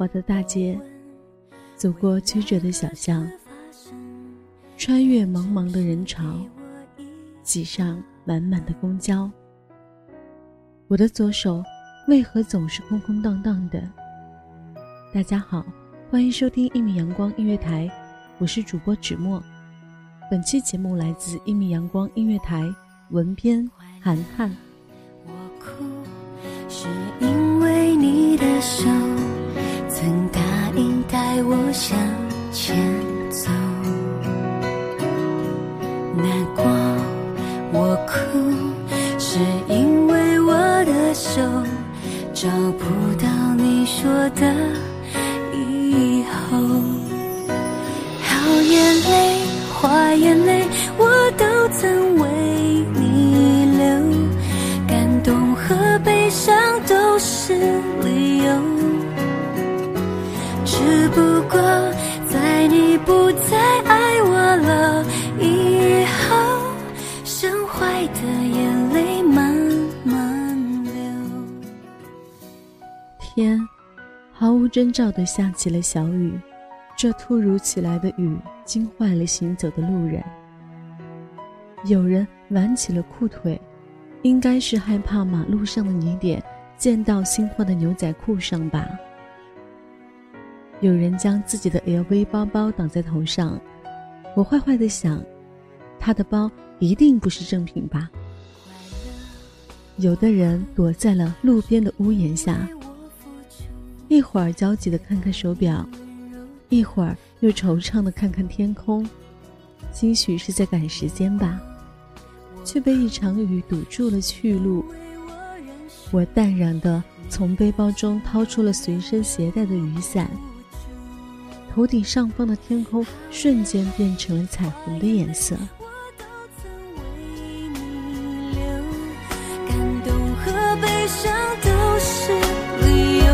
过繁华的大街，走过曲折的小巷，穿越茫茫的人潮，挤上满满的公交。我的左手为何总是空空荡荡的？大家好，欢迎收听一米阳光音乐台，我是主播芷墨。本期节目来自一米阳光音乐台，文编涵涵。我哭是因为你的手曾答应带我向前走。难过，我哭是因为我的手找不到你说的过在你不再爱我了以后，剩坏的眼泪慢慢流。天毫无征兆的下起了小雨，这突如其来的雨惊坏了行走的路人。有人挽起了裤腿，应该是害怕马路上的泥点溅到新换的牛仔裤上吧。有人将自己的 LV 包包挡在头上，我坏坏的想，他的包一定不是正品吧。有的人躲在了路边的屋檐下，一会儿焦急的看看手表，一会儿又惆怅的看看天空，兴许是在赶时间吧，却被一场雨堵住了去路。我淡然的从背包中掏出了随身携带的雨伞，头顶上方的天空瞬间变成了彩虹的颜色。我都曾为你感动和悲伤都是理由，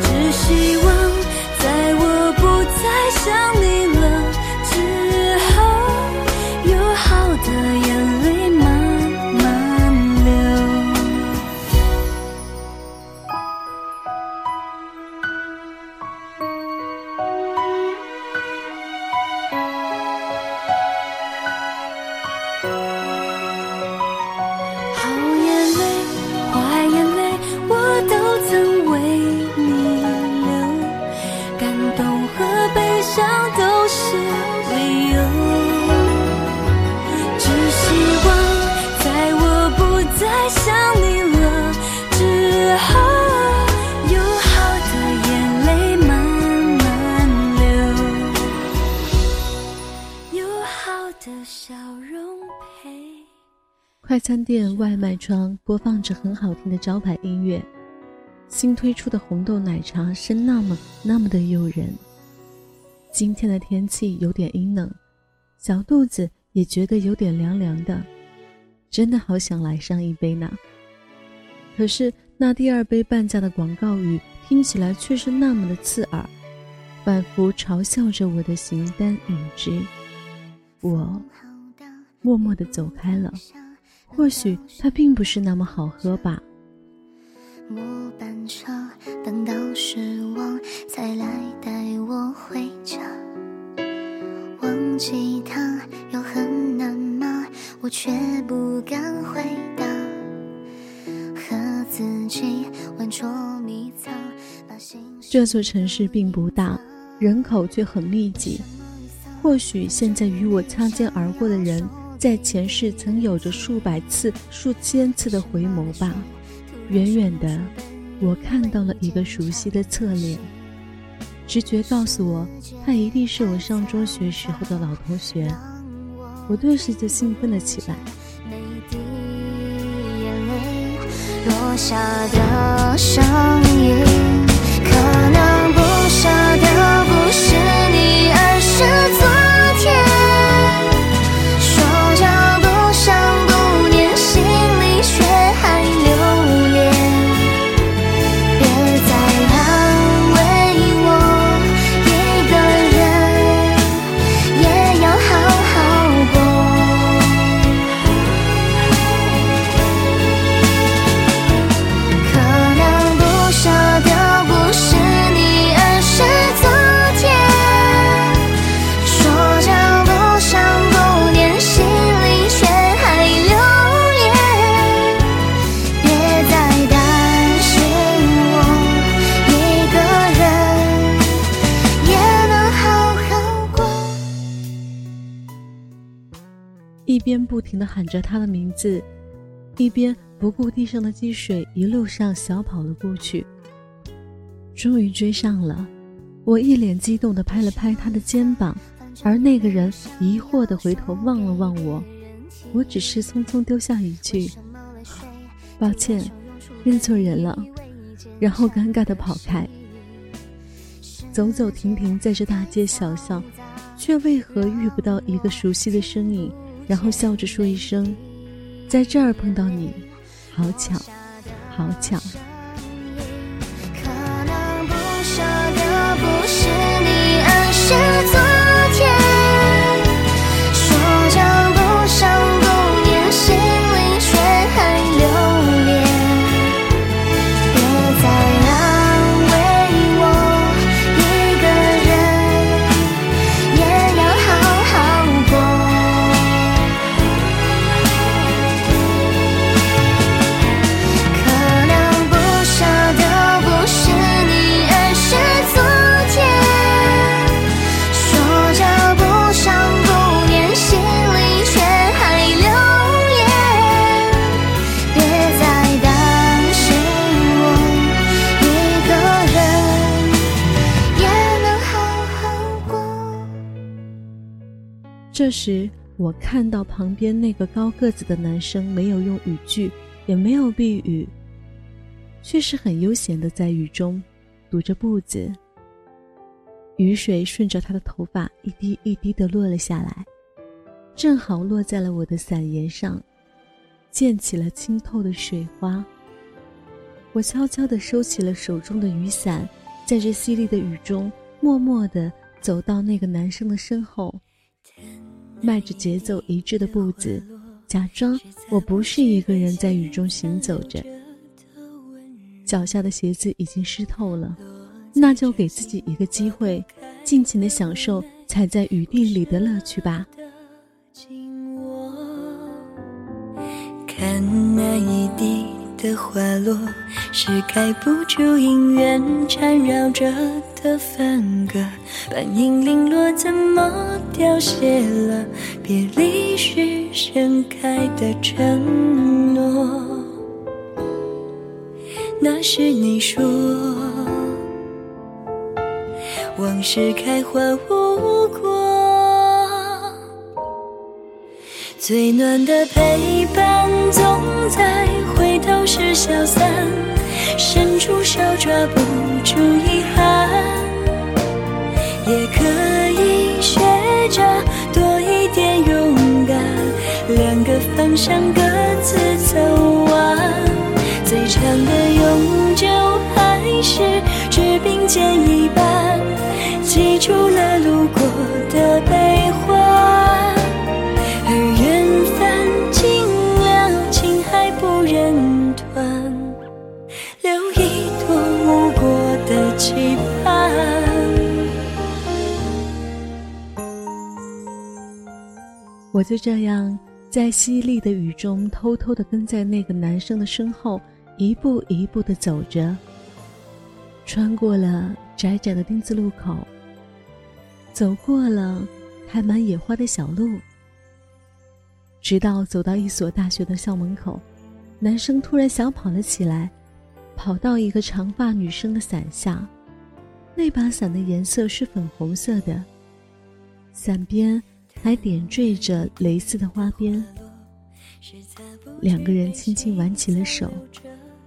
只希望在我不再想你悲伤都是理由，只希望在我不再想你了之后，有好的眼泪慢慢流，有好的笑容陪。快餐店外卖窗播放着很好听的招牌音乐，新推出的红豆奶茶是那么那么的诱人。今天的天气有点阴冷，小肚子也觉得有点凉凉的，真的好想来上一杯呢。可是那第二杯半价的广告语听起来却是那么的刺耳，仿佛嘲笑着我的形单影只。我默默地走开了。或许它并不是那么好喝吧。末班车等到这座城市并不大，人口却很密集。或许现在与我擦肩而过的人。在前世曾有着数百次、数千次的回眸吧。远远的，我看到了一个熟悉的侧脸，直觉告诉我，他一定是我上中学时候的老同学。我顿时就兴奋了起来。每滴眼泪落下的声音，可能不想停地喊着他的名字，一边不顾地上的积水，一路上小跑了过去。终于追上了，我一脸激动地拍了拍他的肩膀，而那个人疑惑地回头望了望我，我只是匆匆丢下一句：“抱歉，认错人了。”然后尴尬地跑开。走走停停在这大街小巷，却为何遇不到一个熟悉的身影？然后笑着说一声：“在这儿碰到你，好巧，好巧。”这时，我看到旁边那个高个子的男生没有用雨具，也没有避雨，却是很悠闲的在雨中踱着步子。雨水顺着他的头发一滴一滴的落了下来，正好落在了我的伞沿上，溅起了清透的水花。我悄悄地收起了手中的雨伞，在这淅沥的雨中，默默地走到那个男生的身后。迈着节奏一致的步子，假装我不是一个人在雨中行走着。脚下的鞋子已经湿透了，那就给自己一个机会，尽情的享受踩在雨地里的乐趣吧。看那一滴的花落，是盖不住姻缘缠绕着的分割，半影零落，怎么凋谢了别离时盛开的承诺？那是你说，往事开花无果。最暖的陪伴，总在回头时消散。伸出手抓不住遗憾，也可以学着多一点勇敢，两个方向各我就这样在淅沥的雨中，偷偷的跟在那个男生的身后，一步一步的走着。穿过了窄窄的丁字路口，走过了开满野花的小路，直到走到一所大学的校门口，男生突然小跑了起来，跑到一个长发女生的伞下，那把伞的颜色是粉红色的，伞边。还点缀着蕾丝的花边，两个人轻轻挽起了手。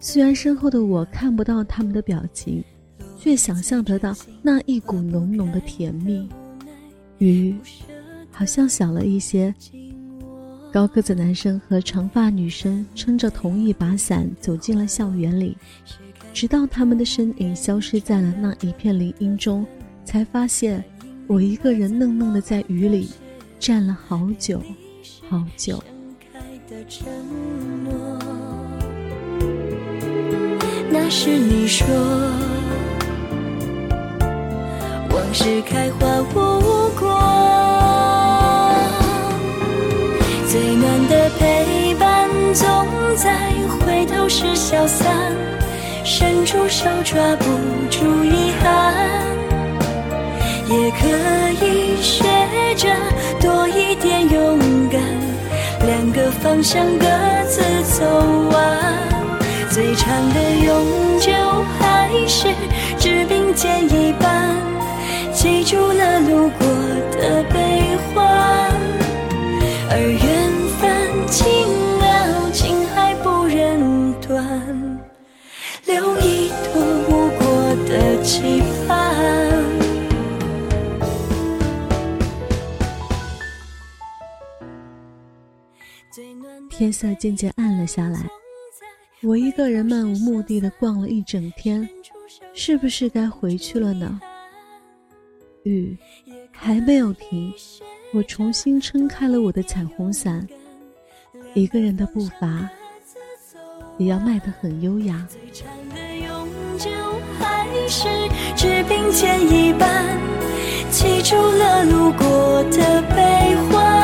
虽然身后的我看不到他们的表情，却想象得到那一股浓浓的甜蜜。雨好像小了一些。高个子男生和长发女生撑着同一把伞走进了校园里，直到他们的身影消失在了那一片林荫中，才发现我一个人愣愣的在雨里。站了好久，好久。那是你说，往事开花无果，最暖的陪伴总在回头时消散，伸出手抓不住遗憾，也可以学着。多一点勇敢，两个方向各自走完，最长的永久还是只并肩一半，记住了路过的悲欢，而缘分轻了，情还不忍断，留一朵无果的期天色渐渐暗了下来，我一个人漫无目的的逛了一整天，是不是该回去了呢？雨还没有停，我重新撑开了我的彩虹伞，一个人的步伐也要迈得很优雅。记住了路过的悲欢，